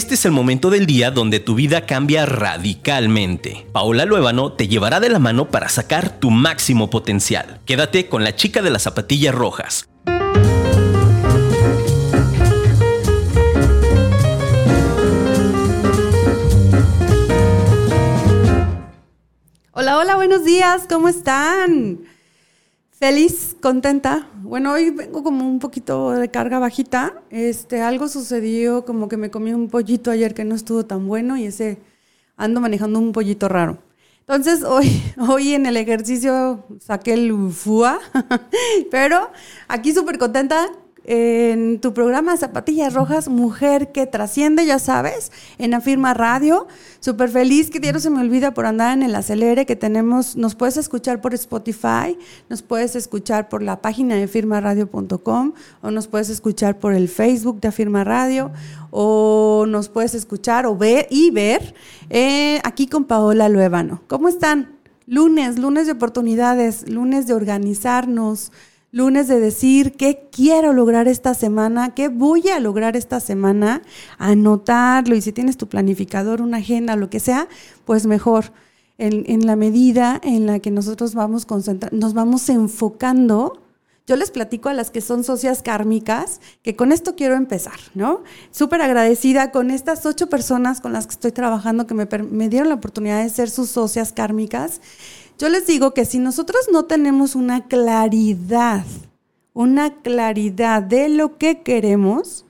Este es el momento del día donde tu vida cambia radicalmente. Paola Luébano te llevará de la mano para sacar tu máximo potencial. Quédate con la chica de las zapatillas rojas. Hola, hola, buenos días, ¿cómo están? Feliz, contenta. Bueno, hoy vengo como un poquito de carga bajita. Este, algo sucedió, como que me comí un pollito ayer que no estuvo tan bueno y ese ando manejando un pollito raro. Entonces, hoy, hoy en el ejercicio saqué el FUA, pero aquí súper contenta en tu programa Zapatillas Rojas, Mujer que Trasciende, ya sabes, en Afirma Radio. Súper feliz que no se me olvida por andar en el acelere que tenemos. Nos puedes escuchar por Spotify, nos puedes escuchar por la página de firmaradio.com o nos puedes escuchar por el Facebook de Afirma Radio o nos puedes escuchar o ver y ver eh, aquí con Paola Luevano. ¿Cómo están? Lunes, lunes de oportunidades, lunes de organizarnos lunes de decir qué quiero lograr esta semana, qué voy a lograr esta semana, anotarlo y si tienes tu planificador, una agenda, lo que sea, pues mejor. En, la medida en la que nosotros vamos nos vamos enfocando. Yo les platico a las que son socias kármicas que con esto quiero empezar, ¿no? Súper agradecida con estas ocho personas con las que estoy trabajando que me, me dieron la oportunidad de ser sus socias kármicas yo les digo que si nosotros no tenemos una claridad, una claridad de lo que queremos,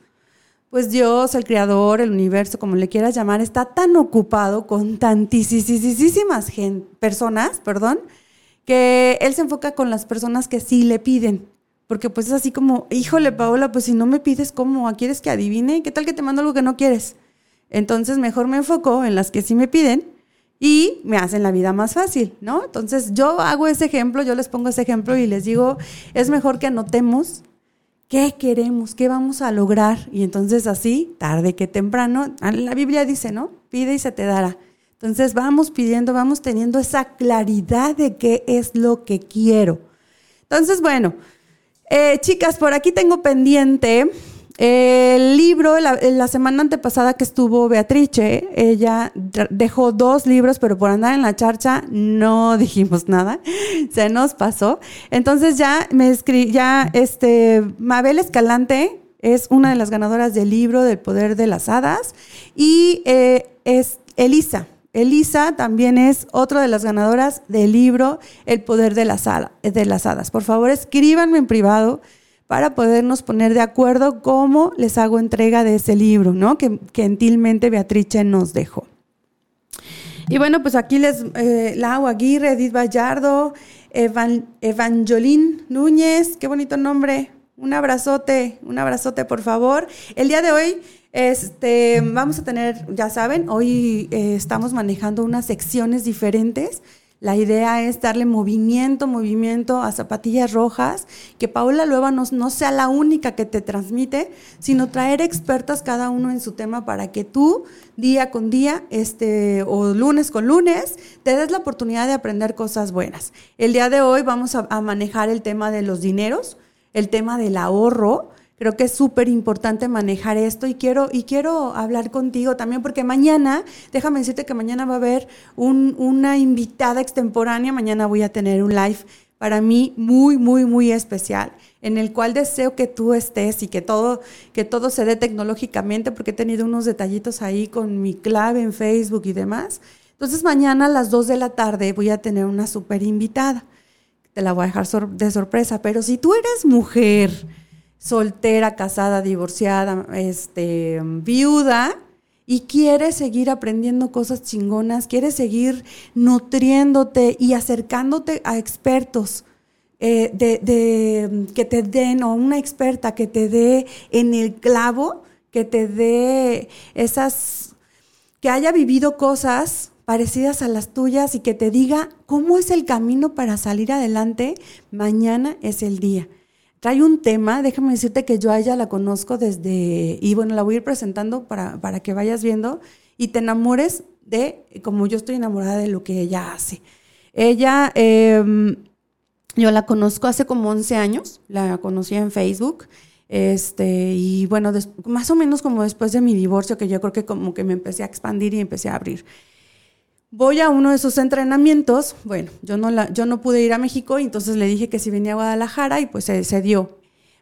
pues Dios, el Creador, el universo, como le quieras llamar, está tan ocupado con tantísimas personas, perdón, que Él se enfoca con las personas que sí le piden. Porque pues es así como, híjole, Paola, pues si no me pides, ¿cómo? ¿Quieres que adivine? ¿Qué tal que te mando algo que no quieres? Entonces mejor me enfoco en las que sí me piden y me hacen la vida más fácil, ¿no? Entonces yo hago ese ejemplo, yo les pongo ese ejemplo y les digo, es mejor que anotemos qué queremos, qué vamos a lograr. Y entonces así, tarde que temprano, la Biblia dice, ¿no? Pide y se te dará. Entonces vamos pidiendo, vamos teniendo esa claridad de qué es lo que quiero. Entonces, bueno, eh, chicas, por aquí tengo pendiente el libro, la, semana antepasada que estuvo Beatrice, ella dejó dos libros, pero por andar en la charcha no dijimos nada, se nos pasó. Entonces ya me escribí, ya este, Mabel Escalante es una de las ganadoras del libro del poder de las hadas y eh, es Elisa. Elisa también es otra de las ganadoras del libro El poder de las, de las hadas. Por favor, escríbanme en privado para podernos poner de acuerdo cómo les hago entrega de ese libro, ¿no? Que gentilmente Beatrice nos dejó. Y bueno, pues aquí les, eh, Lau Aguirre, Edith Vallardo, Evan, Evangeline Núñez, qué bonito nombre. Un abrazote, un abrazote, por favor. El día de hoy este, vamos a tener, ya saben, hoy eh, estamos manejando unas secciones diferentes la idea es darle movimiento, movimiento a zapatillas rojas, que Paola Lueva no, sea la única que te transmite, sino traer expertas cada uno en su tema para que tú día con día, este, o lunes con lunes, te des la oportunidad de aprender cosas buenas. El día de hoy vamos a manejar el tema de los dineros, el tema del ahorro, Creo que es súper importante manejar esto y quiero, y quiero hablar contigo también porque mañana, déjame decirte que mañana va a haber una invitada extemporánea, mañana voy a tener un live para mí muy, muy, muy especial, en el cual deseo que tú estés y que todo, que todo se dé tecnológicamente, porque he tenido unos detallitos ahí con mi clave en Facebook y demás. Entonces mañana a las 2 de la tarde voy a tener una súper invitada. Te la voy a dejar de sorpresa, pero si tú eres mujer, soltera, casada, divorciada, este, viuda, y quieres seguir aprendiendo cosas chingonas, quieres seguir nutriéndote y acercándote a expertos eh, de, que te den, o una experta que te dé en el clavo, que te dé esas, que haya vivido cosas parecidas a las tuyas y que te diga cómo es el camino para salir adelante, mañana es el día trae un tema, déjame decirte que yo a ella la conozco desde, y bueno, la voy a ir presentando para, para que vayas viendo y te enamores de, como yo estoy enamorada de lo que ella hace. Ella, em, yo la conozco hace como 11 años, la conocí en Facebook. Este, y bueno, más o menos como después de mi divorcio, que yo creo que como que me empecé a expandir y empecé a abrir. Voy a uno de esos entrenamientos, bueno, yo no, la, yo no pude ir a México y entonces le dije que si venía a Guadalajara y pues se, se dio.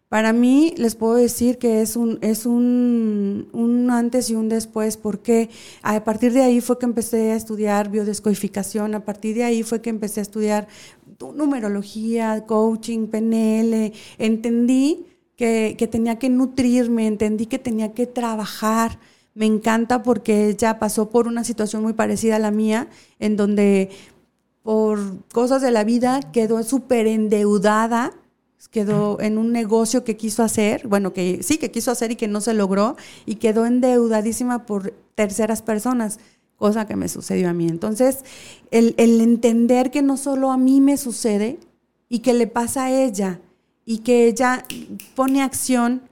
Para mí les puedo decir que es un, es un, un, antes y un después, porque a partir de ahí fue que empecé a estudiar biodescodificación, a partir de ahí fue que empecé a estudiar numerología, coaching, PNL, entendí que, tenía que nutrirme, entendí que tenía que trabajar. Me encanta porque ella pasó por una situación muy parecida a la mía, en donde por cosas de la vida quedó súper endeudada, quedó en un negocio que quiso hacer, bueno, que sí, que quiso hacer y que no se logró, y quedó endeudadísima por terceras personas, cosa que me sucedió a mí. Entonces, el, el entender que no solo a mí me sucede y que le pasa a ella, y que ella pone acción,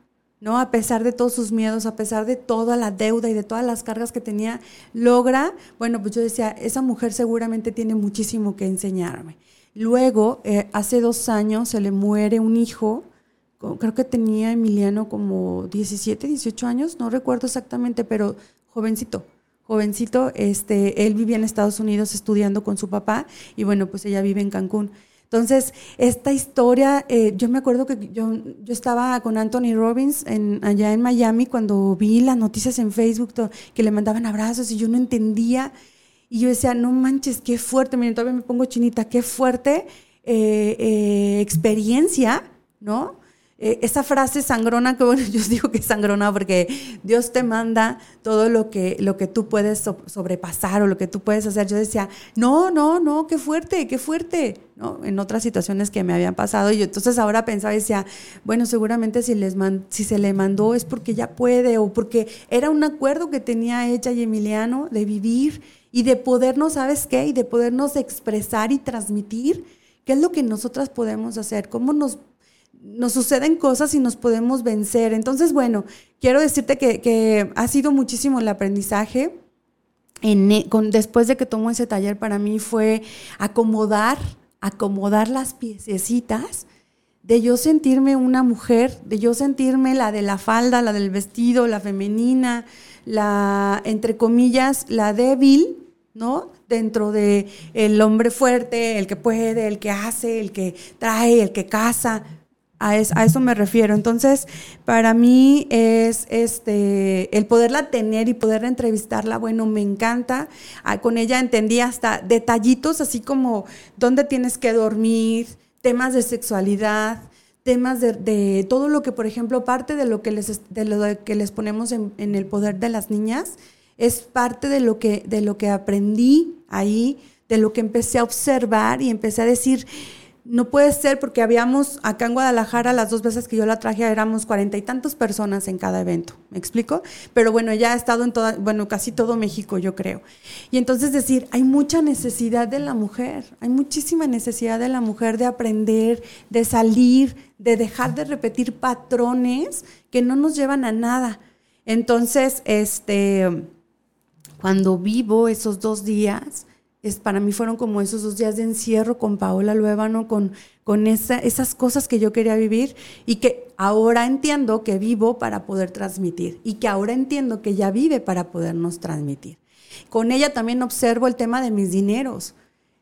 ¿no? A pesar de todos sus miedos, a pesar de toda la deuda y de todas las cargas que tenía, logra, bueno, pues yo decía, esa mujer seguramente tiene muchísimo que enseñarme. Luego, eh, hace dos años se le muere un hijo, creo que tenía Emiliano como 17, 18 años, no recuerdo exactamente, pero jovencito jovencito, este, él vivía en Estados Unidos estudiando con su papá y bueno, pues ella vive en Cancún. Entonces, esta historia, eh, yo me acuerdo que yo, yo estaba con Anthony Robbins en, allá en Miami cuando vi las noticias en Facebook que le mandaban abrazos y yo no entendía. Y yo decía, no manches, qué fuerte, miren, todavía me pongo chinita, qué fuerte eh, eh, experiencia, ¿no? Eh, esa frase sangrona, que bueno, yo digo que es sangrona porque Dios te manda todo lo que, lo que tú puedes sobrepasar o lo que tú puedes hacer. Yo decía, no, no, no, qué fuerte, qué fuerte, ¿no? En otras situaciones que me habían pasado. Y yo entonces ahora pensaba y decía, bueno, seguramente si, les si se le mandó es porque ya puede o porque era un acuerdo que tenía ella y Emiliano de vivir y de podernos, ¿sabes qué? Y de podernos expresar y transmitir qué es lo que nosotras podemos hacer, cómo nos nos suceden cosas y nos podemos vencer. Entonces, bueno, quiero decirte que, ha sido muchísimo el aprendizaje. En, e, con, después de que tomó ese taller, para mí fue acomodar, acomodar las piececitas de yo sentirme una mujer, de yo sentirme la de la falda, la del vestido, la femenina, la, entre comillas, la débil, ¿no? Dentro de el hombre fuerte, el que puede, el que hace, el que trae, el que caza. A, eso me refiero. Entonces, para mí es este el poderla tener y poder entrevistarla, bueno, me encanta. Ah, con ella entendí hasta detallitos, así como dónde tienes que dormir, temas de sexualidad, temas de, todo lo que, por ejemplo, parte de lo que les, de lo que les ponemos en, en, el poder de las niñas, es parte de lo que, de lo que aprendí ahí, de lo que empecé a observar y empecé a decir, no puede ser porque habíamos acá en Guadalajara las dos veces que yo la traje éramos cuarenta y tantas personas en cada evento, ¿me explico? Pero bueno, ya ha estado en toda, bueno, casi todo México, yo creo. Y entonces decir, hay mucha necesidad de la mujer, hay muchísima necesidad de la mujer de aprender, de salir, de dejar de repetir patrones que no nos llevan a nada. Entonces, este, cuando vivo esos dos días, para mí fueron como esos dos días de encierro con Paola Luébano, con, con esas cosas que yo quería vivir y que ahora entiendo que vivo para poder transmitir y que ahora entiendo que ella vive para podernos transmitir. Con ella también observo el tema de mis dineros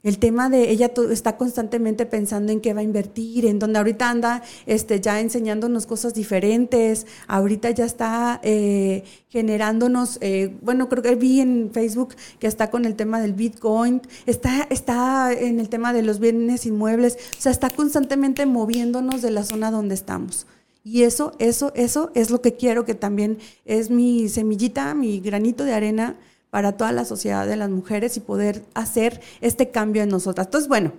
el tema de ella está constantemente pensando en qué va a invertir, en donde ahorita anda este, ya enseñándonos cosas diferentes, ahorita ya está eh, generándonos, eh, bueno, creo que vi en Facebook que está con el tema del Bitcoin, está, está en el tema de los bienes inmuebles, o sea, está constantemente moviéndonos de la zona donde estamos. Y eso, eso, eso es lo que quiero que también es mi semillita, mi granito de arena para toda la sociedad de las mujeres y poder hacer este cambio en nosotras. Entonces, bueno,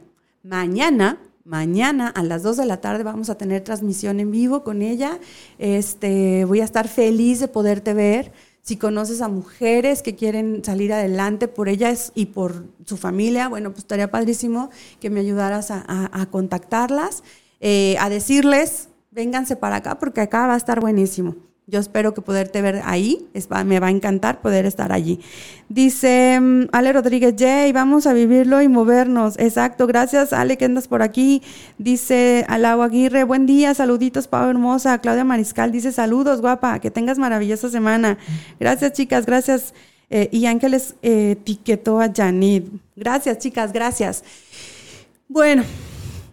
mañana, mañana a las 2 de la tarde vamos a tener transmisión en vivo con ella. Este, voy a estar feliz de poderte ver. Si conoces a mujeres que quieren salir adelante por ellas y por su familia, bueno, pues estaría padrísimo que me ayudaras a, contactarlas, eh, a decirles, vénganse para acá porque acá va a estar buenísimo. Yo espero que poderte ver ahí. me va a encantar poder estar allí. Dice mm, Ale Rodríguez, Jay, vamos a vivirlo y movernos. Exacto, gracias Ale que andas por aquí. Dice Alau Aguirre, buen día, saluditos, Pau Hermosa. Claudia Mariscal dice, saludos, guapa, que tengas maravillosa semana. Gracias, chicas, gracias. Eh, y Ángeles eh, etiquetó a Janit. Gracias, chicas, gracias. Bueno,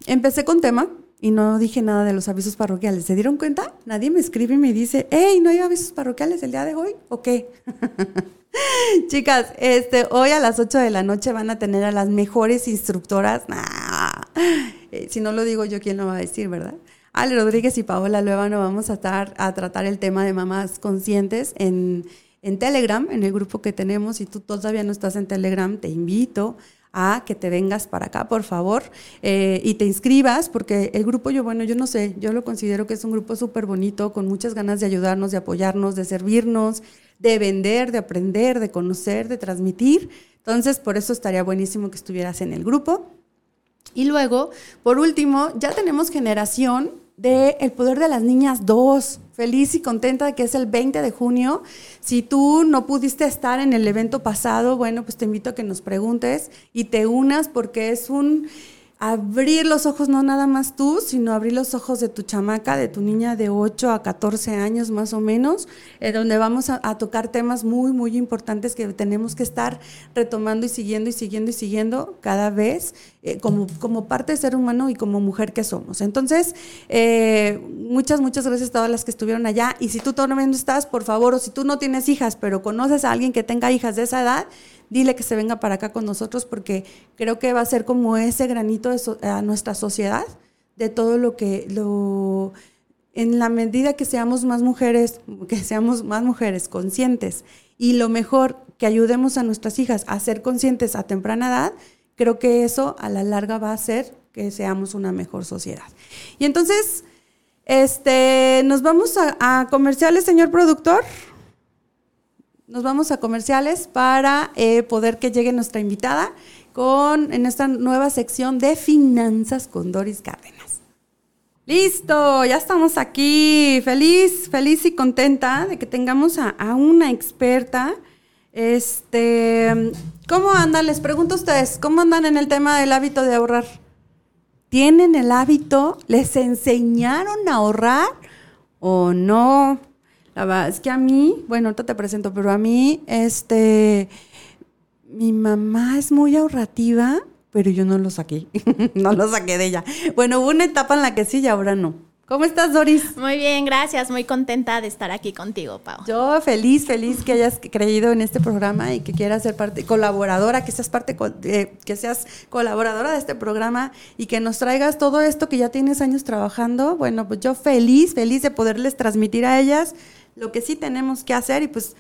empecé con tema y no dije nada de los avisos parroquiales. ¿Se dieron cuenta? Nadie me escribe y me dice, hey, ¿no hay avisos parroquiales el día de hoy? ¿O qué? Chicas, este, hoy a las 8 de la noche van a tener a las mejores instructoras. Eh, si no lo digo yo, ¿quién lo va a decir, verdad? Ale Rodríguez y Paola Luevano vamos a estar a tratar el tema de mamás conscientes en, en Telegram, en el grupo que tenemos. Si tú todavía no estás en Telegram, te invito a que te vengas para acá, por favor, eh, y te inscribas, porque el grupo, yo, bueno, yo no sé, yo lo considero que es un grupo súper bonito, con muchas ganas de ayudarnos, de apoyarnos, de servirnos, de vender, de aprender, de conocer, de transmitir. Entonces, por eso estaría buenísimo que estuvieras en el grupo. Y luego, por último, ya tenemos generación de El Poder de las Niñas 2. Feliz y contenta de que es el 20 de junio. Si tú no pudiste estar en el evento pasado, bueno, pues te invito a que nos preguntes y te unas porque es un abrir los ojos, no nada más tú, sino abrir los ojos de tu chamaca, de tu niña de 8 a 14 años más o menos, donde vamos a, tocar temas muy, muy importantes que tenemos que estar retomando y siguiendo y siguiendo y siguiendo cada vez eh, como, como parte de ser humano y como mujer que somos. Entonces, eh, muchas, muchas gracias a todas las que estuvieron allá. Y si tú todavía no estás, por favor, o si tú no tienes hijas, pero conoces a alguien que tenga hijas de esa edad, dile que se venga para acá con nosotros porque creo que va a ser como ese granito a nuestra sociedad de todo lo que lo en la medida que seamos más mujeres, que seamos más mujeres conscientes y lo mejor que ayudemos a nuestras hijas a ser conscientes a temprana edad, creo que eso a la larga va a hacer que seamos una mejor sociedad. Y entonces, este, nos vamos a comerciales, señor productor. Nos vamos a comerciales para eh, poder que llegue nuestra invitada con, en esta nueva sección de finanzas con Doris Cárdenas. Listo, ya estamos aquí. Feliz, feliz y contenta de que tengamos a, una experta. Este, ¿cómo andan? Les pregunto a ustedes, ¿cómo andan en el tema del hábito de ahorrar? ¿Tienen el hábito? ¿Les enseñaron a ahorrar o no? La verdad es que a mí, bueno, ahorita te presento, pero a mí, este, mi mamá es muy ahorrativa, pero yo no lo saqué, no lo saqué de ella. Bueno, hubo una etapa en la que sí y ahora no. ¿Cómo estás, Doris? Muy bien, gracias. Muy contenta de estar aquí contigo, Pau. Yo feliz, feliz que hayas creído en este programa y que quieras ser parte, colaboradora, que seas parte, eh, que seas colaboradora de este programa y que nos traigas todo esto que ya tienes años trabajando. Bueno, pues yo feliz, feliz de poderles transmitir a ellas lo que sí tenemos que hacer y pues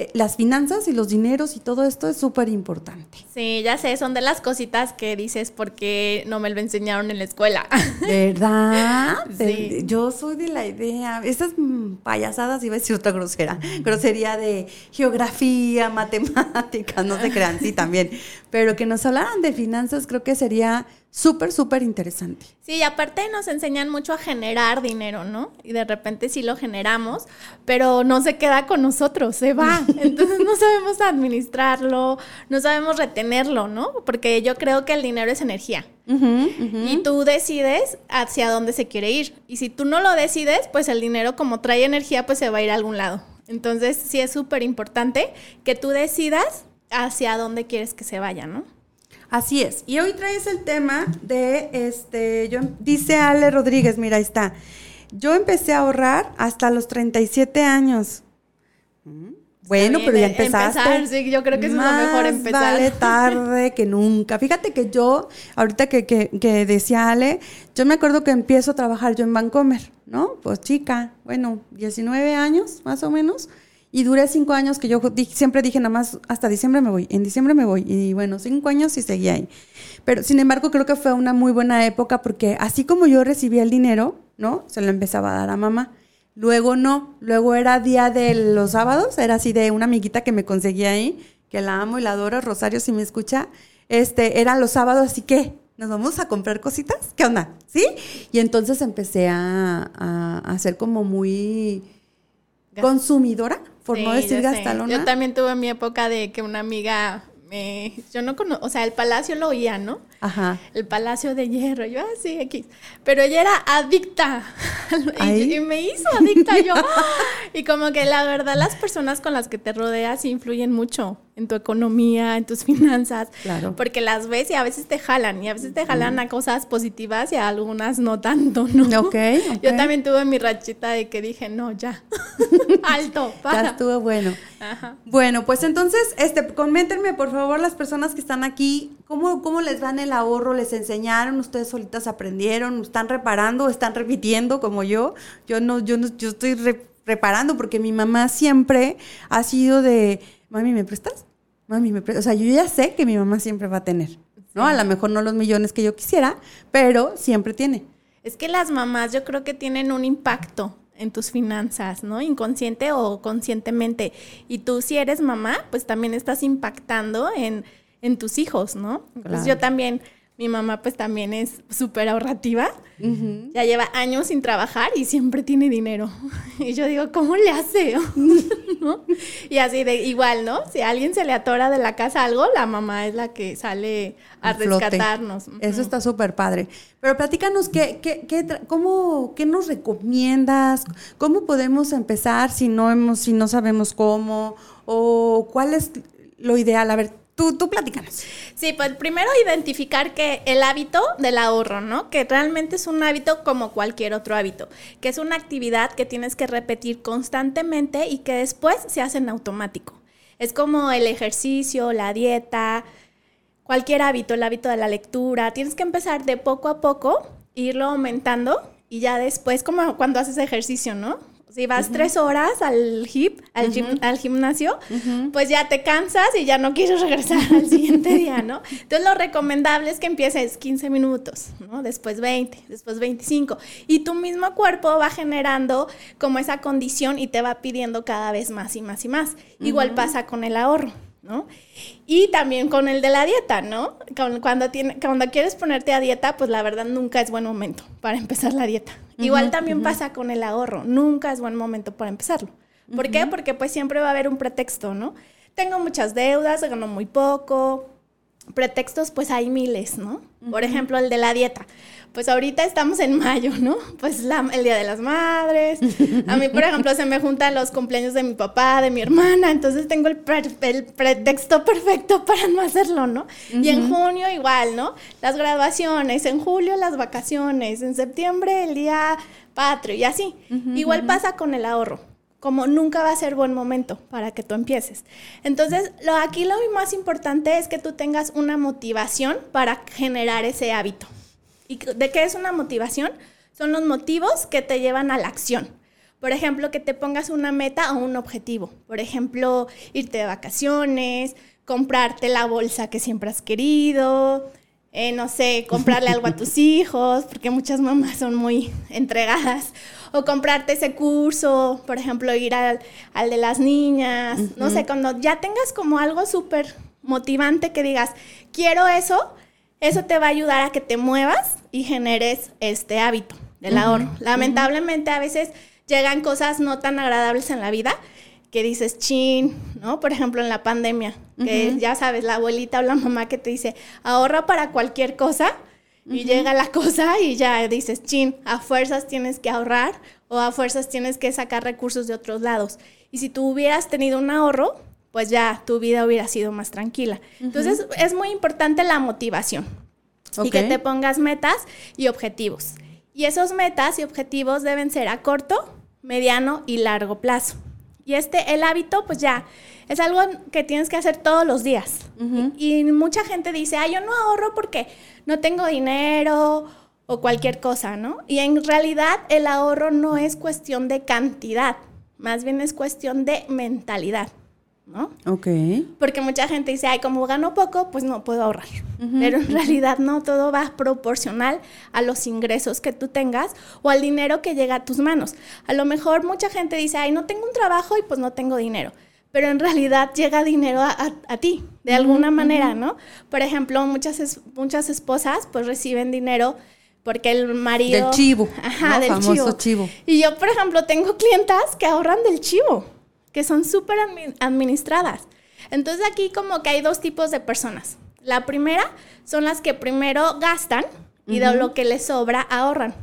eh, las finanzas y los dineros y todo esto es súper importante. Sí, ya sé, son de las cositas que dices porque no me lo enseñaron en la escuela. ¿Verdad? Sí. Yo soy de la idea, esas payasadas, iba a decir otra grosera, grosería de geografía, matemáticas, no se crean, sí también, pero que nos hablaran de finanzas creo que sería súper, súper interesante. Sí, y aparte nos enseñan mucho a generar dinero, ¿no? Y de repente sí lo generamos, pero no se queda con nosotros, se va. Entonces no sabemos administrarlo, no sabemos retenerlo, ¿no? Porque yo creo que el dinero es energía. Y tú decides hacia dónde se quiere ir. Y si tú no lo decides, pues el dinero como trae energía, pues se va a ir a algún lado. Entonces sí es súper importante que tú decidas hacia dónde quieres que se vaya, ¿no? Así es. Y hoy traes el tema de, este, yo, dice Ale Rodríguez, mira, ahí está. Yo empecé a ahorrar hasta los 37 años. Bueno, pero ya eh, empezaste. Empezar, sí, yo creo que es lo mejor empezar. Vale tarde que nunca. Fíjate que yo, ahorita que, que, que, decía Ale, yo me acuerdo que empiezo a trabajar yo en Vancomer, ¿no? Pues chica, bueno, 19 años más o menos. Y duré cinco años que yo siempre dije nada más hasta diciembre me voy, en diciembre me voy. Y bueno, cinco años y seguí ahí. Pero sin embargo creo que fue una muy buena época porque así como yo recibía el dinero, ¿no? Se lo empezaba a dar a mamá. Luego no, luego era día de los sábados, era así de una amiguita que me conseguía ahí, que la amo y la adoro, Rosario si me escucha. Este, eran los sábados, así que nos vamos a comprar cositas, ¿qué onda? ¿Sí? Y entonces empecé a, a, a hacer como muy consumidora, por Sí, no decir gastalona. Yo también tuve mi época de que una amiga me... Yo no conozco, o sea, el palacio lo oía, ¿no? Ajá. El palacio de hierro, yo así, X. Pero ella era adicta. Y, y me hizo adicta yo. Y como que la verdad, las personas con las que te rodeas influyen mucho en tu economía, en tus finanzas. Claro. Porque las ves y a veces te jalan. Y a veces te jalan a cosas positivas y a algunas no tanto, ¿no? Ok, ok. Yo también tuve mi rachita de que dije, no, ya. Alto, Ya para. estuvo bueno. Ajá. Bueno, pues entonces, este, coméntenme por favor las personas que están aquí, ¿cómo, cómo les van el ahorro? ¿Les enseñaron? ¿Ustedes solitas aprendieron? ¿Están reparando? ¿Están repitiendo como yo? Yo no, yo no, yo estoy re- reparando porque mi mamá siempre ha sido de, mami, ¿me prestas? Mami, ¿me prestas? O sea, yo ya sé que mi mamá siempre va a tener, ¿no? A lo mejor no los millones que yo quisiera, pero siempre tiene. Es que las mamás yo creo que tienen un impacto en tus finanzas, ¿no? Inconsciente o conscientemente. Y tú si eres mamá, pues también estás impactando en, en tus hijos, ¿no? Pues Claro. yo también, mi mamá pues también es súper ahorrativa. Ya lleva años sin trabajar y siempre tiene dinero. Y yo digo, ¿cómo le hace? ¿No? Y así de igual, ¿no? Si a alguien se le atora de la casa algo, la mamá es la que sale a a flote. rescatarnos. Eso está súper padre. Pero platícanos, ¿qué, qué, qué, cómo, ¿qué nos recomiendas? ¿Cómo podemos empezar si no, hemos, si no sabemos cómo? ¿O cuál es lo ideal? A ver, tú, tú platícanos. Sí, pues primero identificar que el hábito del ahorro, ¿no? Que realmente es un hábito como cualquier otro hábito, que es una actividad que tienes que repetir constantemente y que después se hace en automático. Es como el ejercicio, la dieta, cualquier hábito, el hábito de la lectura. Tienes que empezar de poco a poco, irlo aumentando y ya después, como cuando haces ejercicio, ¿no? Si vas tres horas al hip, al, gim- al gimnasio, pues ya te cansas y ya no quieres regresar al siguiente día, ¿no? Entonces lo recomendable es que empieces 15 minutos, ¿no? Después 20, después 25. Y tu mismo cuerpo va generando como esa condición y te va pidiendo cada vez más y más y más. Igual pasa con el ahorro. ¿No? Y también con el de la dieta, ¿no? Cuando, tiene, cuando quieres ponerte a dieta, pues la verdad nunca es buen momento para empezar la dieta. Igual también pasa con el ahorro, nunca es buen momento para empezarlo. ¿Por qué? Porque pues siempre va a haber un pretexto, ¿no? Tengo muchas deudas, gano muy poco. Pretextos, pues hay miles, ¿no? Por ejemplo, el de la dieta. Pues ahorita estamos en mayo, ¿no? Pues la- el Día de las Madres. A mí, por ejemplo, se me juntan los cumpleaños de mi papá, de mi hermana, entonces tengo el, pre- el pretexto perfecto para no hacerlo, ¿no? Y en junio igual, ¿no? Las graduaciones, en julio las vacaciones, en septiembre el Día Patrio y así. Igual pasa con el ahorro como nunca va a ser buen momento para que tú empieces. Entonces, lo, aquí lo más importante es que tú tengas una motivación para generar ese hábito. ¿Y de qué es una motivación? Son los motivos que te llevan a la acción. Por ejemplo, que te pongas una meta o un objetivo. Por ejemplo, irte de vacaciones, comprarte la bolsa que siempre has querido, eh, no sé, comprarle algo a tus hijos, porque muchas mamás son muy entregadas, o comprarte ese curso, por ejemplo, ir al, al de las niñas, no sé, cuando ya tengas como algo súper motivante que digas, quiero eso, eso te va a ayudar a que te muevas y generes este hábito del ahorro. Lamentablemente a veces llegan cosas no tan agradables en la vida que dices, chin, ¿no? Por ejemplo, en la pandemia, que ya sabes, la abuelita o la mamá que te dice, ahorra para cualquier cosa, y llega la cosa y ya dices, chin, a fuerzas tienes que ahorrar o a fuerzas tienes que sacar recursos de otros lados. Y si tú hubieras tenido un ahorro, pues ya tu vida hubiera sido más tranquila. Entonces, es muy importante la motivación y que te pongas metas y objetivos. Y esos metas y objetivos deben ser a corto, mediano y largo plazo. Y este, el hábito, pues ya, es algo que tienes que hacer todos los días. y, y mucha gente dice, ah, yo no ahorro porque no tengo dinero o cualquier cosa, ¿no? Y en realidad el ahorro no es cuestión de cantidad, más bien es cuestión de mentalidad, ¿no? Ok. Porque mucha gente dice, ay, como gano poco, pues no puedo ahorrar. Pero en realidad no, todo va proporcional a los ingresos que tú tengas o al dinero que llega a tus manos. A lo mejor mucha gente dice, ay, no tengo un trabajo y pues no tengo dinero. Pero en realidad llega dinero a, a- a ti, de alguna manera, ¿no? Por ejemplo, muchas, es- muchas esposas pues reciben dinero porque el marido... Del chivo, Ajá, ¿no? del Famoso chivo. chivo. Y yo, por ejemplo, tengo clientas que ahorran del chivo, que son súper admi- administradas. Entonces aquí como que hay dos tipos de personas. La primera son las que primero gastan y de lo que les sobra ahorran.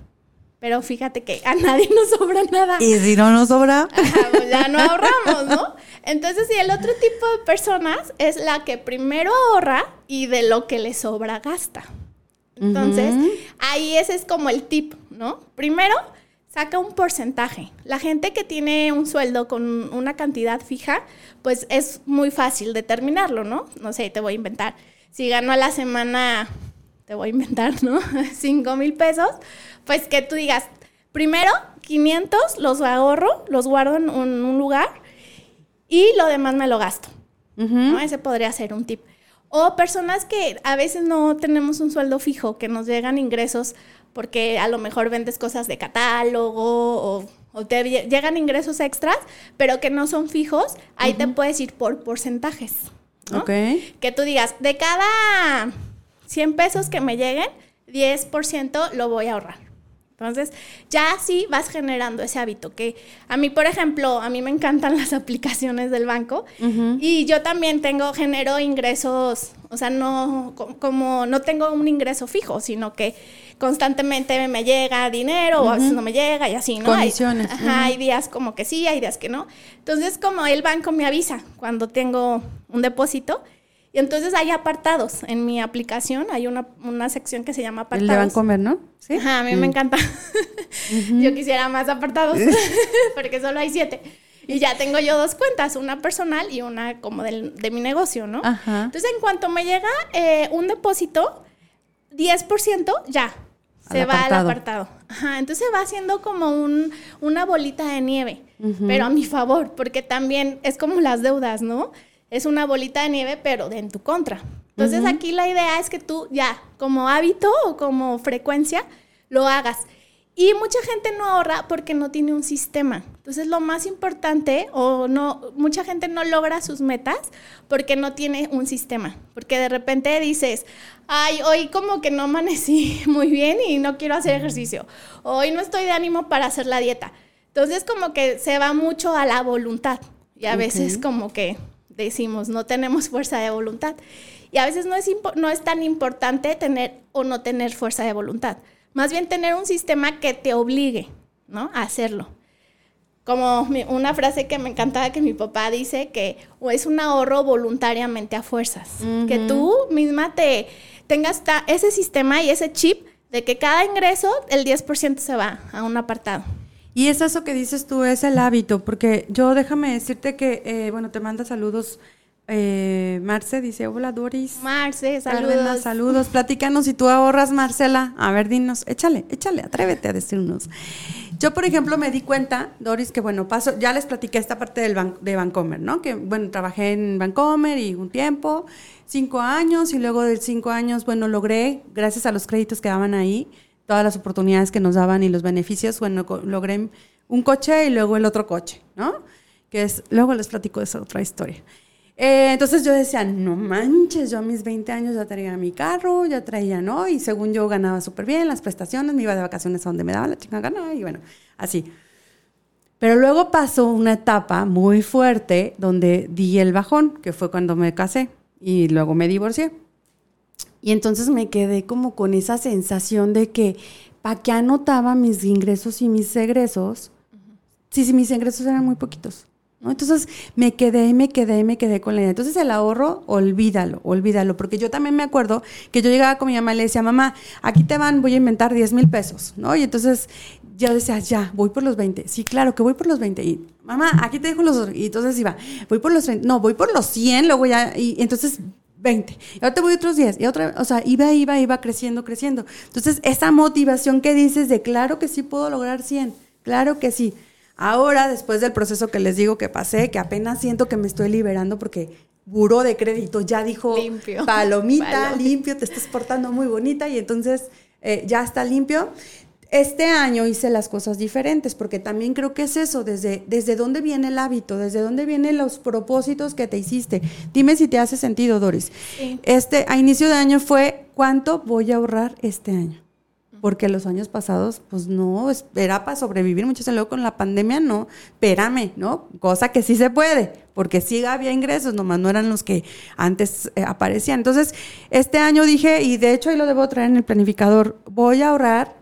Pero fíjate que a nadie nos sobra nada. Y si no nos sobra, Ajá, pues ya no ahorramos, ¿no? Entonces, y el otro tipo de personas es la que primero ahorra y de lo que le sobra gasta. Entonces, ahí ese es como el tip, ¿no? Primero, saca un porcentaje. La gente que tiene un sueldo con una cantidad fija, pues es muy fácil determinarlo, ¿no? No sé, te voy a inventar. Si gano a la semana, te voy a inventar, ¿no? 5 mil pesos, pues que tú digas, primero 500 los ahorro, los guardo en un, un lugar y lo demás me lo gasto. ¿no? Ese podría ser un tip. O personas que a veces no tenemos un sueldo fijo, que nos llegan ingresos porque a lo mejor vendes cosas de catálogo o, o te lle- llegan ingresos extras, pero que no son fijos, ahí te puedes ir por porcentajes. ¿no? ok. Que tú digas, de cada 100 pesos que me lleguen, 10% lo voy a ahorrar. Entonces, ya así vas generando ese hábito que a mí, por ejemplo, a mí me encantan las aplicaciones del banco y yo también tengo, genero ingresos, o sea, no, co- como no tengo un ingreso fijo, sino que constantemente me llega dinero o a veces no me llega y así, ¿no? Hay- Comisiones, ajá, hay días como que sí, hay días que no. Entonces, como el banco me avisa cuando tengo un depósito, y entonces hay apartados en mi aplicación, hay una, una sección que se llama El apartados. de Bancomer, ¿no? Sí. Ajá, a mí me encanta. Yo quisiera más apartados, porque solo hay siete. Y ya tengo yo dos cuentas, una personal y una como del- de mi negocio, ¿no? Ajá. Entonces, en cuanto me llega eh, un depósito, 10% ya se Al va apartado. al apartado. Ajá, entonces va haciendo como un, una bolita de nieve, pero a mi favor, porque también es como las deudas, ¿no? Es una bolita de nieve, pero de en tu contra. Entonces aquí la idea es que tú ya, como hábito o como frecuencia, lo hagas. Y mucha gente no ahorra porque no tiene un sistema. Entonces lo más importante o no mucha gente no logra sus metas porque no tiene un sistema, porque de repente dices, "Ay, hoy como que no amanecí muy bien y no quiero hacer ejercicio. Hoy no estoy de ánimo para hacer la dieta." Entonces como que se va mucho a la voluntad y a veces como que decimos, no tenemos fuerza de voluntad. Y a veces no es, no es tan importante tener o no tener fuerza de voluntad. Más bien tener un sistema que te obligue, ¿no? A hacerlo. Como una frase que me encantaba que mi papá dice que es un ahorro voluntariamente a fuerzas. Que tú misma te tengas ta- ese sistema y ese chip de que cada ingreso el 10% se va a un apartado. Y es eso que dices tú, es el hábito, porque yo déjame decirte que, eh, bueno, te manda saludos. Eh, Marce dice, hola Doris. Marce, saludos. saludos. Platícanos si tú ahorras, Marcela. A ver, dinos, échale, échale, atrévete a decirnos. Yo, por ejemplo, me di cuenta, Doris, que bueno, paso, ya les platiqué esta parte del ban- de Vancomer, ¿no? Que bueno, trabajé en Vancomer y un tiempo, cinco años, y luego de cinco años, bueno, logré, gracias a los créditos que daban ahí, todas las oportunidades que nos daban y los beneficios, bueno, logré un coche y luego el otro coche, ¿no? Que es, luego les platico esa otra historia. Eh, entonces yo decía, no manches, yo a mis 20 años ya traía mi carro, ya traía, ¿no? Y según yo ganaba súper bien las prestaciones, me iba de vacaciones a donde me daba la chica gana y bueno, así. Pero luego pasó una etapa muy fuerte donde di el bajón, que fue cuando me casé y luego me divorcié. Y entonces me quedé como con esa sensación de que, ¿para qué anotaba mis ingresos y mis egresos? Sí, sí, mis ingresos eran muy poquitos. Entonces me quedé me quedé y me quedé con la idea. Entonces el ahorro, olvídalo, olvídalo. Porque yo también me acuerdo que yo llegaba con mi mamá y le decía, mamá, aquí te van, voy a inventar 10 mil pesos, ¿no? Y entonces yo decía, ya, voy por los 20. Sí, claro que voy por los 20. Y mamá, aquí te dejo los otros. Y entonces iba, voy por los 20. No, voy por los 100, luego ya. Y, entonces 20. Y ahora te voy otros 10. Y otra, o sea, iba, iba, iba creciendo, creciendo. Entonces, esa motivación que dices de claro que sí puedo lograr 100, claro que sí. Ahora, después del proceso que les digo que pasé, que apenas siento que me estoy liberando porque buró de crédito ya dijo Limpio. palomita, limpio, te estás portando muy bonita y entonces eh, ya está limpio. Este año hice las cosas diferentes porque también creo que es eso, desde, desde dónde viene el hábito, desde dónde vienen los propósitos que te hiciste. Dime si te hace sentido, Doris. Sí. Este, a inicio de año fue, ¿cuánto voy a ahorrar este año? Porque los años pasados, pues no, era para sobrevivir. Muchos luego con la pandemia, no, espérame, ¿no? Cosa que sí se puede, porque sí había ingresos, nomás no eran los que antes eh, aparecían. Entonces, este año dije, y de hecho ahí lo debo traer en el planificador, voy a ahorrar.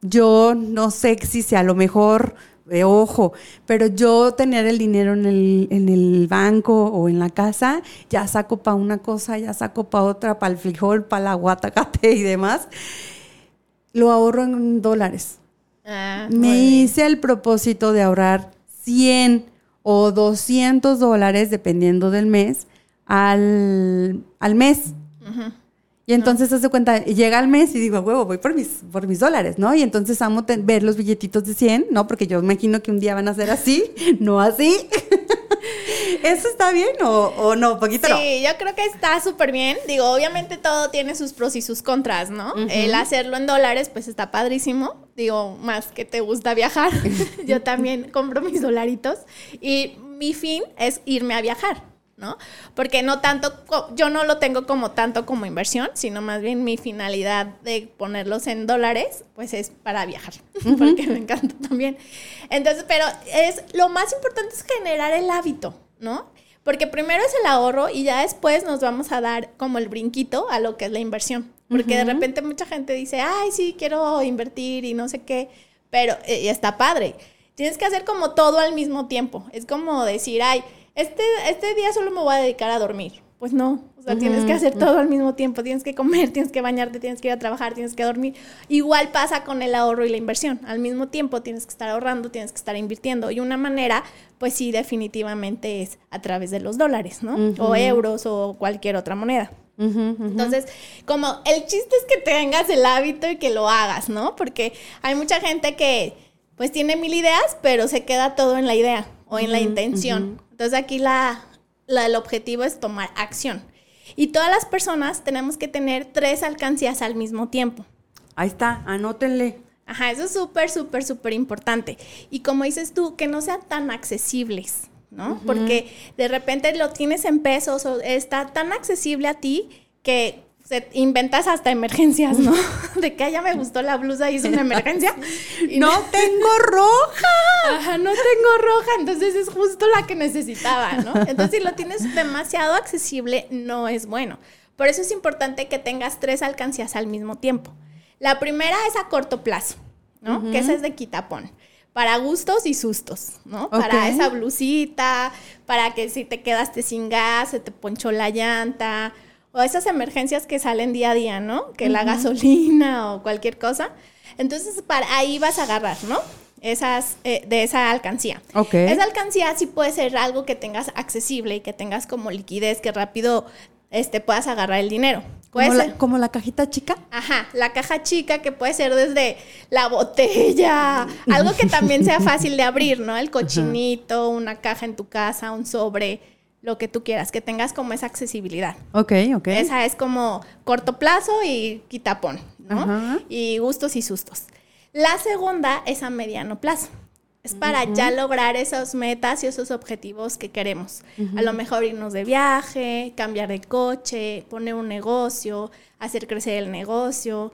Yo no sé si sea a lo mejor de ojo, pero yo tener el dinero en el, en el banco o en la casa, ya saco para una cosa, ya saco para otra, para el frijol, para la guatacate y demás lo ahorro en dólares. Ah, Me hice el propósito de ahorrar 100 o 200 dólares, dependiendo del mes, al, mes. Y entonces, se cuenta, llega el mes y digo, huevo, voy por mis, por mis dólares, ¿no? Y entonces amo ver los billetitos de 100, ¿no? Porque yo imagino que un día van a ser así, no así. ¿Eso está bien o, no? Poquito sí, yo creo que está súper bien. Digo, obviamente todo tiene sus pros y sus contras, ¿no? El hacerlo en dólares, pues está padrísimo. Digo, más que te gusta viajar. yo también compro mis dolaritos. Y mi fin es irme a viajar. ¿no? Porque no tanto, yo no lo tengo como tanto como inversión, sino más bien mi finalidad de ponerlos en dólares, pues es para viajar, porque me encanta también. Entonces, pero es, lo más importante es generar el hábito, ¿no? Porque primero es el ahorro y ya después nos vamos a dar como el brinquito a lo que es la inversión. Porque de repente mucha gente dice, ay, sí, quiero invertir y no sé qué, pero eh, está padre. Tienes que hacer como todo al mismo tiempo. Es como decir, ay, este, este día solo me voy a dedicar a dormir. Pues no, o sea, tienes que hacer todo al mismo tiempo, tienes que comer, tienes que bañarte, tienes que ir a trabajar, tienes que dormir. Igual pasa con el ahorro y la inversión. Al mismo tiempo tienes que estar ahorrando, tienes que estar invirtiendo. Y una manera, pues sí, definitivamente es a través de los dólares, ¿no? O euros o cualquier otra moneda. Entonces, como el chiste es que tengas el hábito y que lo hagas, ¿no? Porque hay mucha gente que pues tiene mil ideas, pero se queda todo en la idea o en la intención. Entonces aquí la, el objetivo es tomar acción. Y todas las personas tenemos que tener tres alcancías al mismo tiempo. Ahí está, anótenle. Ajá, eso es súper, súper, súper importante. Y como dices tú, que no sean tan accesibles, ¿no? Porque de repente lo tienes en pesos o está tan accesible a ti que inventas hasta emergencias, ¿no? De que ya me gustó la blusa y es una emergencia. no tengo roja. Ajá, no tengo roja, entonces es justo la que necesitaba, ¿no? Entonces si lo tienes demasiado accesible, no es bueno. Por eso es importante que tengas tres alcancías al mismo tiempo. La primera es a corto plazo, ¿no? Que esa es de quitapón para gustos y sustos, ¿no? Para esa blusita, para que si te quedaste sin gas, se te ponchó la llanta, o esas emergencias que salen día a día, ¿no? Que la gasolina o cualquier cosa. Entonces, para ahí vas a agarrar, ¿no? Esas, eh, de esa alcancía. Ok. Esa alcancía sí puede ser algo que tengas accesible y que tengas como liquidez, que rápido este, puedas agarrar el dinero. ¿Como la, ¿Como la, cajita chica? Ajá, la caja chica que puede ser desde la botella, algo que también sea fácil de abrir, ¿no? El cochinito, una caja en tu casa, un sobre lo que tú quieras, que tengas como esa accesibilidad. Ok, ok. Esa es como corto plazo y quitapón, ¿no? Y gustos y sustos. La segunda es a mediano plazo. Es para ya lograr esas metas y esos objetivos que queremos. A lo mejor irnos de viaje, cambiar de coche, poner un negocio, hacer crecer el negocio.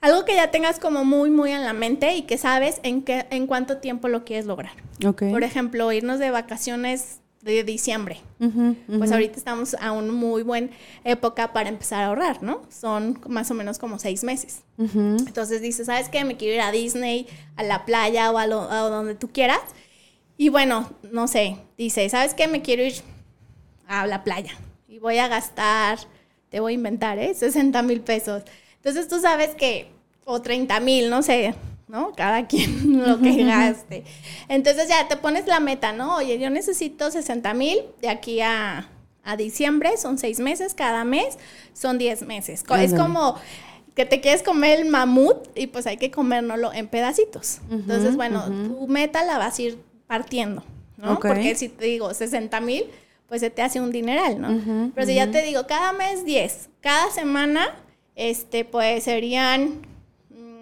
Algo que ya tengas como muy, muy en la mente y que sabes en, qué, en cuánto tiempo lo quieres lograr. Okay. Por ejemplo, irnos de vacaciones de diciembre. Pues ahorita estamos a una muy buena época para empezar a ahorrar, ¿no? Son más o menos como seis meses. Entonces dices, ¿sabes qué? Me quiero ir a Disney, a la playa o a, donde tú quieras. Y bueno, no sé, dice, ¿sabes qué? Me quiero ir a la playa y voy a gastar, te voy a inventar, ¿eh? 60 mil pesos. Entonces tú sabes que, o 30 mil, no sé, ¿no? Cada quien lo que gaste. Entonces ya te pones la meta, ¿no? Oye, yo necesito 60 mil de aquí a, diciembre, son seis meses, cada mes son 10 meses. Es como que te quieres comer el mamut y pues hay que comérnoslo en pedacitos. Entonces, bueno, tu meta la vas a ir partiendo, ¿no? Porque si te digo 60 mil, pues se te hace un dineral, ¿no? Pero si ya te digo, cada mes 10, cada semana, este, pues serían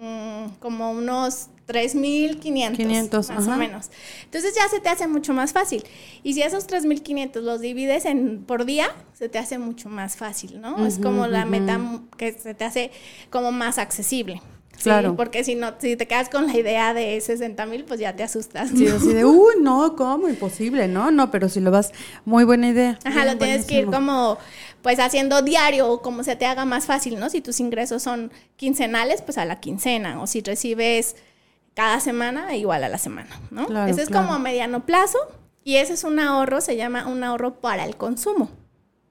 Mm, como unos 3.500 más o menos. Entonces ya se te hace mucho más fácil. Y si esos 3.500 los divides en por día, se te hace mucho más fácil, ¿no? es como la meta que se te hace como más accesible. Claro. porque si no, si te quedas con la idea de 60 mil, pues ya te asustas. Sí, así de, uy, no, ¿cómo? Imposible, ¿no? No, pero si lo vas, muy buena idea. Ajá, Bien, lo tienes que ir como, pues haciendo diario o como se te haga más fácil, ¿no? Si tus ingresos son quincenales, pues a la quincena. O si recibes cada semana, igual a la semana, ¿no? Claro, ese es claro. como a mediano plazo y ese es un ahorro, se llama un ahorro para el consumo.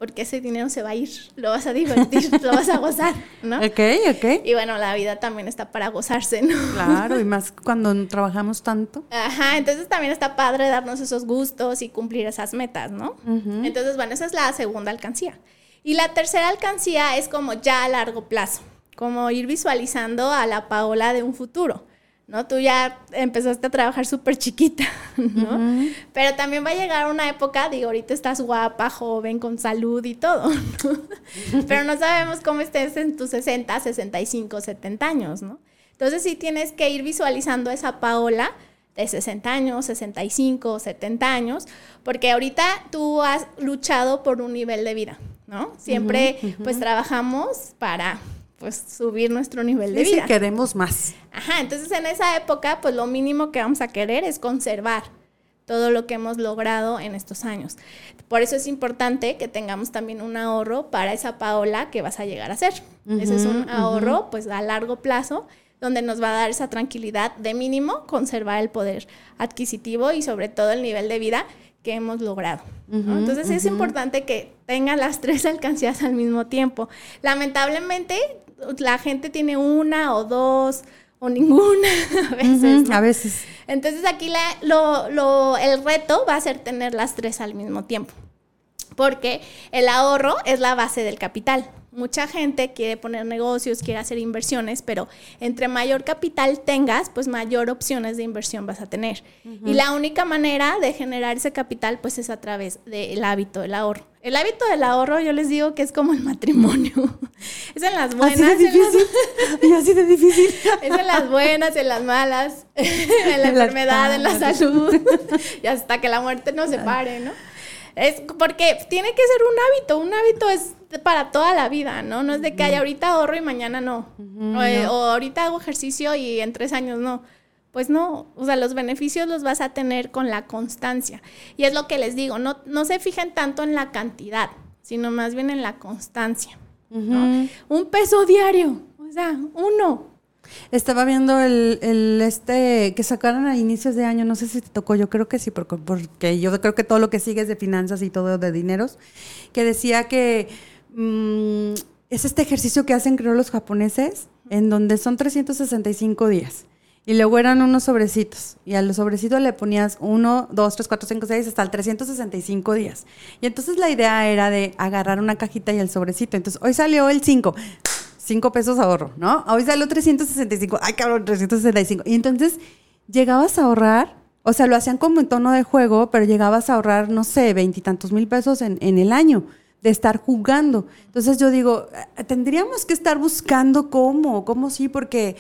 Porque ese dinero se va a ir, lo vas a divertir, lo vas a gozar, ¿no? Ok, ok. Y bueno, la vida también está para gozarse, ¿no? Claro, y más cuando trabajamos tanto. Ajá, entonces también está padre darnos esos gustos y cumplir esas metas, ¿no? Entonces, bueno, esa es la segunda alcancía. Y la tercera alcancía es como ya a largo plazo, como ir visualizando a la Paola de un futuro, ¿no? Tú ya empezaste a trabajar súper chiquita, ¿no? Pero también va a llegar una época, digo, ahorita estás guapa, joven, con salud y todo, ¿no? Pero no sabemos cómo estés en tus 60, 65, 70 años, ¿no? Entonces sí tienes que ir visualizando esa Paola de 60 años, 65, 70 años, porque ahorita tú has luchado por un nivel de vida, ¿no? Siempre pues trabajamos para pues subir nuestro nivel de Sí, sí, vida. queremos más. Ajá, entonces en esa época pues lo mínimo que vamos a querer es conservar todo lo que hemos logrado en estos años. Por eso es importante que tengamos también un ahorro para esa Paola que vas a llegar a ser. Ese es un ahorro pues a largo plazo donde nos va a dar esa tranquilidad de mínimo conservar el poder adquisitivo y sobre todo el nivel de vida que hemos logrado. ¿no? Entonces es importante que tengan las tres alcancías al mismo tiempo. Lamentablemente la gente tiene una o dos o ninguna a veces. Ujú, ¿no? A veces. Entonces aquí la- lo- lo- el reto va a ser tener las tres al mismo tiempo, porque el ahorro es la base del capital. Mucha gente quiere poner negocios, quiere hacer inversiones, pero entre mayor capital tengas, pues mayor opciones de inversión vas a tener. Y la única manera de generar ese capital, pues es a través del hábito del ahorro. El hábito del ahorro, yo les digo que es como el matrimonio. es en las buenas, así de en las- difícil. Y así de difícil. es en las buenas, en las malas, en la En las enfermedad, en la salud, y hasta que la muerte nos separe, ¿no? Es porque tiene que ser un hábito, un hábito es para toda la vida, ¿no? No es de que hay ahorita ahorro y mañana no. o, eh, o ahorita hago ejercicio y en tres años no. Pues no, o sea, los beneficios los vas a tener con la constancia. Y es lo que les digo, no, no se fijen tanto en la cantidad, sino más bien en la constancia. ¿no? Un peso diario, o sea, uno, Estaba viendo el, este que sacaron a inicios de año, no sé si te tocó, yo creo que sí, porque, porque yo creo que todo lo que sigue es de finanzas y todo de dineros, que decía que mm, es este ejercicio que hacen creo los japoneses, en donde son 365 días. Y luego eran unos sobrecitos. Y a los sobrecitos le ponías uno, dos, tres, cuatro, cinco, seis, hasta el 365 días. Y entonces la idea era de agarrar una cajita y el sobrecito. Entonces, hoy salió el 5. 5 pesos ahorro, ¿no? Hoy salió 365. Ay, cabrón, 365. Y entonces llegabas a ahorrar, o sea, lo hacían como en tono de juego, pero llegabas a ahorrar, no sé, veintitantos mil pesos en, en el año de estar jugando. Entonces yo digo, eh, tendríamos que estar buscando cómo, cómo sí, porque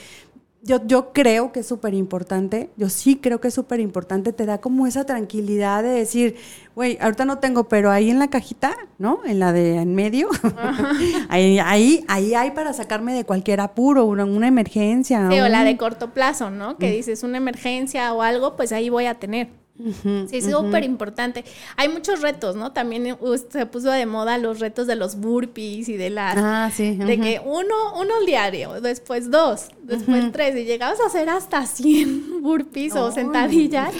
yo, yo creo que es súper importante, yo sí creo que es súper importante, te da como esa tranquilidad de decir, güey, ahorita no tengo, pero ahí en la cajita, ¿no? En la de en medio, ahí, ahí, ahí hay para sacarme de cualquier apuro, una, una emergencia. Sí, o la de corto plazo, ¿no? Que dices una emergencia o algo, pues ahí voy a tener. Sí, es súper importante. Hay muchos retos, ¿no? También uh, se puso de moda los retos de los burpees y de las... Ah, sí. De que uno, uno al diario, después dos, después tres, y llegabas a hacer hasta 100 burpees o sentadillas,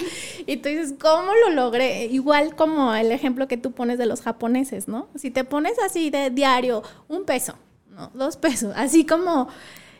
y tú dices, ¿cómo lo logré? Igual como el ejemplo que tú pones de los japoneses, ¿no? Si te pones así de diario, un peso, ¿no? Dos pesos, así como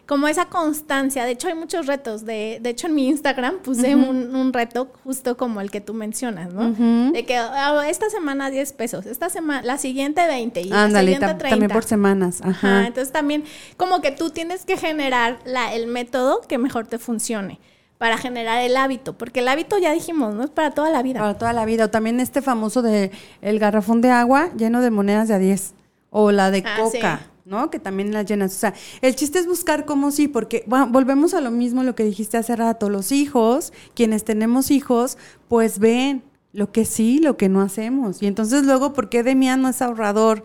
como esa constancia. De hecho, hay muchos retos. De, de hecho, en mi Instagram puse un, un reto justo como el que tú mencionas, ¿no? De que ah, esta semana 10 pesos, esta semana, la siguiente 20 y la siguiente tam- 30. también por semanas. Ajá. Ajá, entonces también como que tú tienes que generar la, el método que mejor te funcione para generar el hábito, porque el hábito ya dijimos, no es para toda la vida. Para toda la vida. O también este famoso de el garrafón de agua lleno de monedas de a 10. O la de Ah, coca, sí. ¿No? Que también las llenas. O sea, el chiste es buscar cómo sí, porque volvemos a lo mismo, lo que dijiste hace rato. Los hijos, quienes tenemos hijos, pues ven lo que sí, lo que no hacemos. Y entonces luego, ¿por qué Demian no es ahorrador?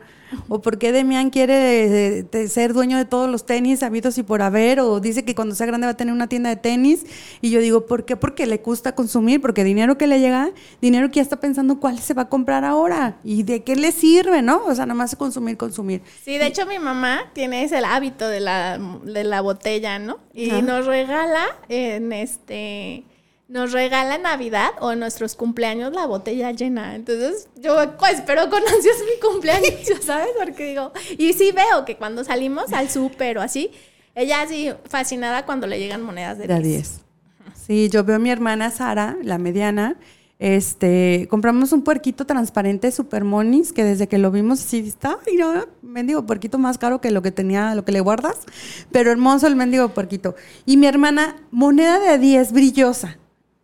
O por qué Demian quiere eh, ser dueño de todos los tenis habidos y por haber, o dice que cuando sea grande va a tener una tienda de tenis. Y yo digo, ¿por qué? Porque le gusta consumir, porque dinero que le llega, dinero que ya está pensando cuál se va a comprar ahora y de qué le sirve, ¿no? O sea, nada más consumir, consumir. Sí, de hecho mi mamá tiene ese hábito de la, de la botella, ¿no? Y nos regala en este nos regala Navidad o en nuestros cumpleaños la botella llena. Entonces, yo pues, espero con ansias mi cumpleaños, sabes, porque digo, y sí veo que cuando salimos al súper o así, ella así fascinada cuando le llegan monedas de De a 10. 10. Sí, yo veo a mi hermana Sara, la mediana. Este, compramos un puerquito transparente super monis que desde que lo vimos así está, y no, mendigo puerquito más caro que lo que tenía, lo que le guardas, pero hermoso el mendigo puerquito. Y mi hermana, moneda de 10 brillosa.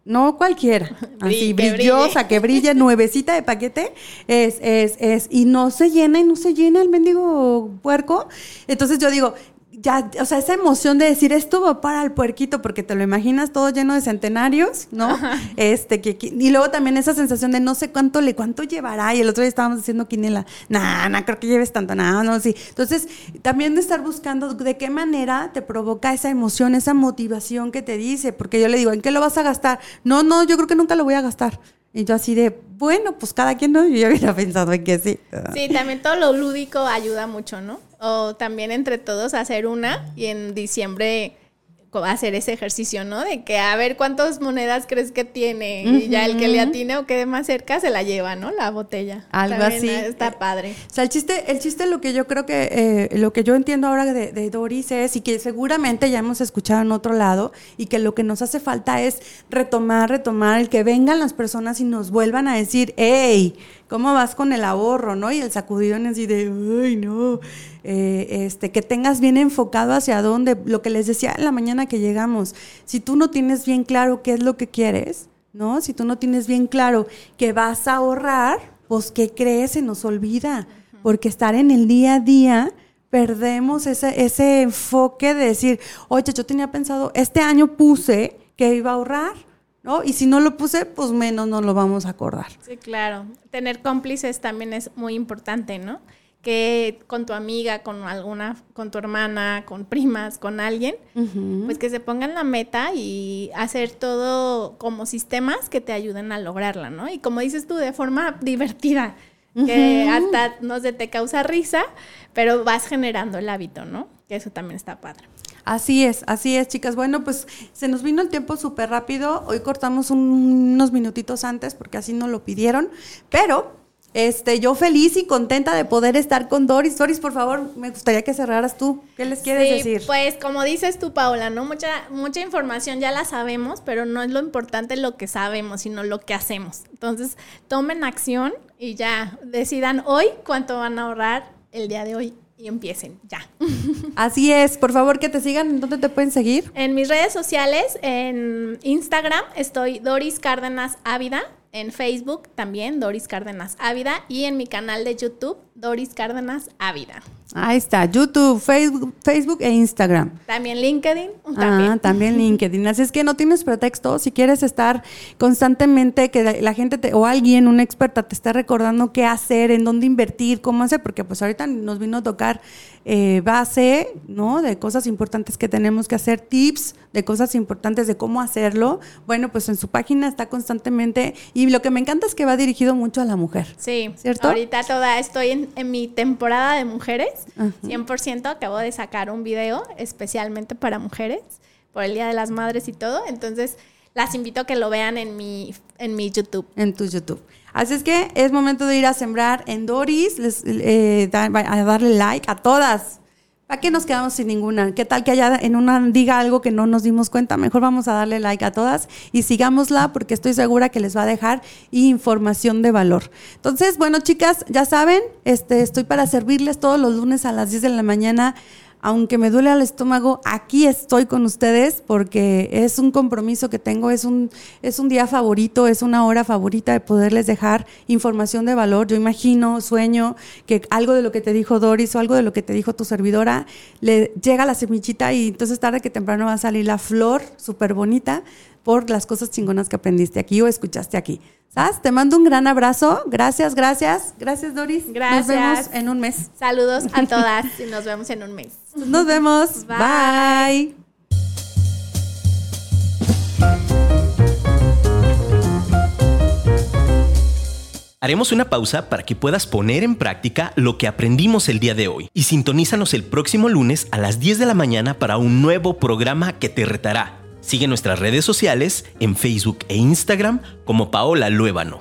No cualquiera, así Brille, que brillosa, que brilla, nuevecita de paquete, es, es, es, y no se llena y no se llena el mendigo puerco. Entonces yo digo, ya, o sea, esa emoción de decir esto va para el puerquito, porque te lo imaginas todo lleno de centenarios, ¿no? Este, que, que- y luego también esa sensación de no sé cuánto le, cuánto llevará, y el otro día estábamos diciendo quiniela, nah, no creo que lleves tanto, nada, no, sí. Entonces, también de estar buscando de qué manera te provoca esa emoción, esa motivación que te dice, porque yo le digo, ¿en qué lo vas a gastar? No, no, yo creo que nunca lo voy a gastar. Y yo así de, bueno, pues cada quien, ¿no? Yo ya hubiera pensado en que sí. Sí, también todo lo lúdico ayuda mucho, ¿no? O también entre todos hacer una y en diciembre hacer ese ejercicio, ¿no? De que a ver cuántas monedas crees que tiene y ya el que le atine o quede más cerca se la lleva, ¿no? La botella. Algo También así. Está padre. O sea, el chiste, el chiste lo que yo creo que, eh, lo que yo entiendo ahora de, de Doris es, y que seguramente ya hemos escuchado en otro lado, y que lo que nos hace falta es retomar, retomar, el que vengan las personas y nos vuelvan a decir, hey, ¿cómo vas con el ahorro, no? Y el sacudidón así de, ay, no, Eh, este, que tengas bien enfocado hacia dónde, lo que les decía en la mañana que llegamos, si tú no tienes bien claro qué es lo que quieres, ¿no? Si tú no tienes bien claro que vas a ahorrar, pues ¿qué crees? Se nos olvida. Porque estar en el día a día, perdemos ese, ese enfoque de decir, oye, yo tenía pensado, este año puse que iba a ahorrar, ¿no? Y si no lo puse, pues menos no lo vamos a acordar. Sí, claro. Tener cómplices también es muy importante, ¿no? Que con tu amiga, con alguna, con tu hermana, con primas, con alguien, pues que se pongan la meta y hacer todo como sistemas que te ayuden a lograrla, ¿no? Y como dices tú, de forma divertida, que hasta no se te causa risa, pero vas generando el hábito, ¿no? Que eso también está padre. Así es, así es, chicas. Bueno, pues se nos vino el tiempo súper rápido. Hoy cortamos un- unos minutitos antes porque así nos lo pidieron. Pero este, yo feliz y contenta de poder estar con Doris. Doris, por favor, me gustaría que cerraras tú. ¿Qué les quieres Sí, decir? Pues como dices tú, Paola, ¿no? Mucha, mucha información ya la sabemos, pero no es lo importante lo que sabemos, sino lo que hacemos. Entonces, tomen acción y ya decidan hoy cuánto van a ahorrar el día de hoy y empiecen ya. Así es, por favor que te sigan. ¿En dónde te pueden seguir? En mis redes sociales, en Instagram, estoy Doris Cárdenas Ávida. En Facebook también, Doris Cárdenas Ávida. Y en mi canal de YouTube, Doris Cárdenas Ávida. Ahí está, YouTube, Facebook, Facebook e Instagram. También LinkedIn. Ah, También. LinkedIn. Así es que no tienes pretexto. Si quieres estar constantemente, que la, gente te- o alguien, una experta, te esté recordando qué hacer, en dónde invertir, cómo hacer, porque pues ahorita nos vino a tocar eh, base, ¿no? De cosas importantes que tenemos que hacer, tips de cosas importantes de cómo hacerlo. Bueno, pues en su página está constantemente. Y lo que me encanta es que va dirigido mucho a la mujer. Sí, ¿Cierto? ahorita toda estoy en, en mi temporada de mujeres, Ajá. 100%, acabo de sacar un video especialmente para mujeres, por el Día de las Madres y todo, entonces las invito a que lo vean en mi, en mi YouTube. en tu YouTube. Así es que es momento de ir a sembrar en Doris, les, eh, a darle like a todas. ¿Para qué nos quedamos sin ninguna? ¿Qué tal que haya en una diga algo que no nos dimos cuenta? Mejor vamos a darle like a todas y sigámosla porque estoy segura que les va a dejar información de valor. Entonces, bueno, chicas, ya saben, este, estoy para servirles todos los lunes a las 10 de la mañana aunque me duele el estómago, aquí estoy con ustedes porque es un compromiso que tengo, es un, es un día favorito, es una hora favorita de poderles dejar información de valor. Yo imagino, sueño que algo de lo que te dijo Doris o algo de lo que te dijo tu servidora le llega la semillita y entonces tarde que temprano va a salir la flor súper bonita por las cosas chingonas que aprendiste aquí o escuchaste aquí. ¿Sabes? Te mando un gran abrazo. Gracias, gracias. Gracias, Doris. Gracias. Nos vemos en un mes. Saludos a todas y nos vemos en un mes. Nos vemos. Bye. Bye. Haremos una pausa para que puedas poner en práctica lo que aprendimos el día de hoy y sintonízanos el próximo lunes a las 10 de la mañana para un nuevo programa que te retará. Sigue nuestras redes sociales en Facebook e Instagram como Paola Luébano.